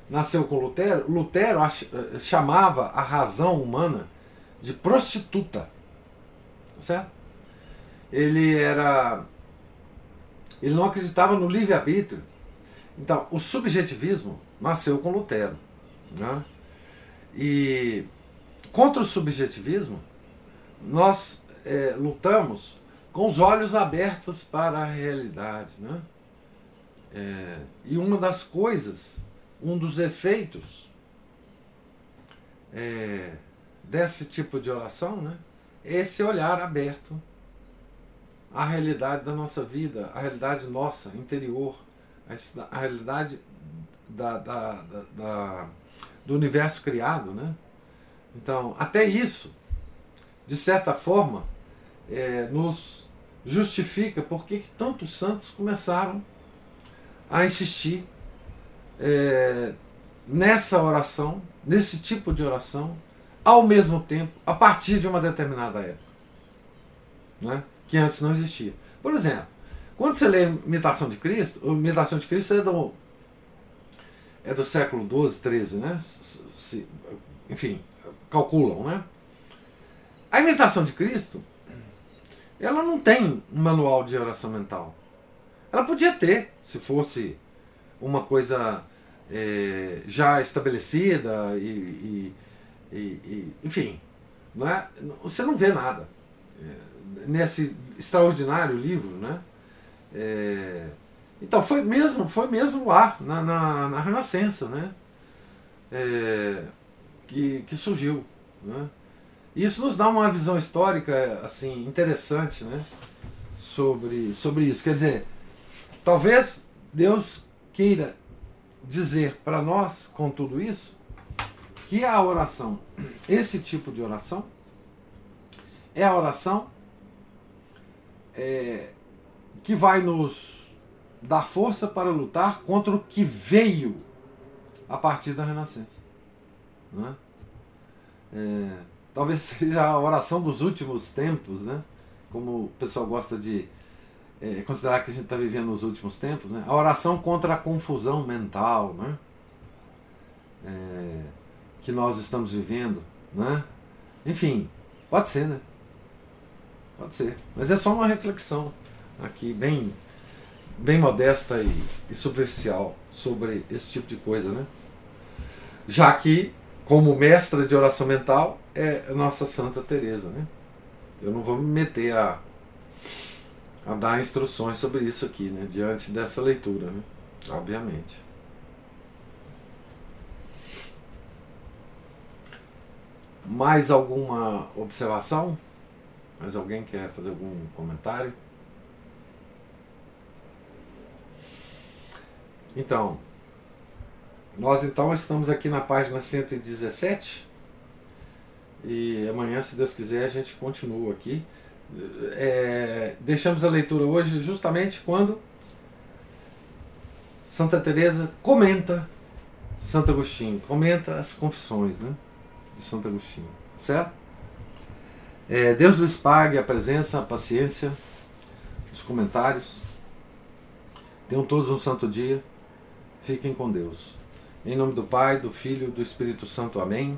nasceu com Lutero. Lutero eh, chamava a razão humana de prostituta. Certo? Ele era. Ele não acreditava no livre-arbítrio. Então, o subjetivismo nasceu com Lutero. Né? E contra o subjetivismo, nós é, lutamos com os olhos abertos para a realidade. Né? É, e uma das coisas, um dos efeitos é, desse tipo de oração né, é esse olhar aberto à realidade da nossa vida, à realidade nossa, interior, à realidade da, da, da, da do universo criado. Né? Então, até isso de certa forma, é, nos justifica porque que tantos santos começaram a insistir é, nessa oração, nesse tipo de oração, ao mesmo tempo, a partir de uma determinada época, né? que antes não existia. Por exemplo, quando você lê Imitação de Cristo, a Imitação de Cristo é do, é do século XII, XIII, né? Se, enfim, calculam, né? A imitação de Cristo, ela não tem um manual de oração mental. Ela podia ter, se fosse uma coisa é, já estabelecida e, e, e, enfim, não é? Você não vê nada é, nesse extraordinário livro, né? É, então foi mesmo, foi mesmo lá na, na, na Renascença, né? É, que, que surgiu, né? Isso nos dá uma visão histórica assim interessante, né? Sobre, sobre isso. Quer dizer, talvez Deus queira dizer para nós, com tudo isso, que a oração, esse tipo de oração, é a oração é, que vai nos dar força para lutar contra o que veio a partir da renascença. Né? É, talvez seja a oração dos últimos tempos, né? como o pessoal gosta de é, considerar que a gente está vivendo nos últimos tempos, né? a oração contra a confusão mental né? É, que nós estamos vivendo. Né? Enfim, pode ser, né? Pode ser. Mas é só uma reflexão aqui, bem, bem modesta e, e superficial sobre esse tipo de coisa, né? Já que, como mestra de oração mental, é nossa Santa Teresa, né? Eu não vou me meter a, a dar instruções sobre isso aqui, né? Diante dessa leitura, né? Obviamente. Mais alguma observação? Mais alguém quer fazer algum comentário? Então, nós então estamos aqui na página 117 e amanhã, se Deus quiser, a gente continua aqui. É, deixamos a leitura hoje justamente quando Santa Teresa comenta Santo Agostinho, comenta as confissões né, de Santo Agostinho, certo? É, Deus lhes pague a presença, a paciência, os comentários. Tenham todos um santo dia. Fiquem com Deus. Em nome do Pai, do Filho e do Espírito Santo. Amém.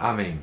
Amém.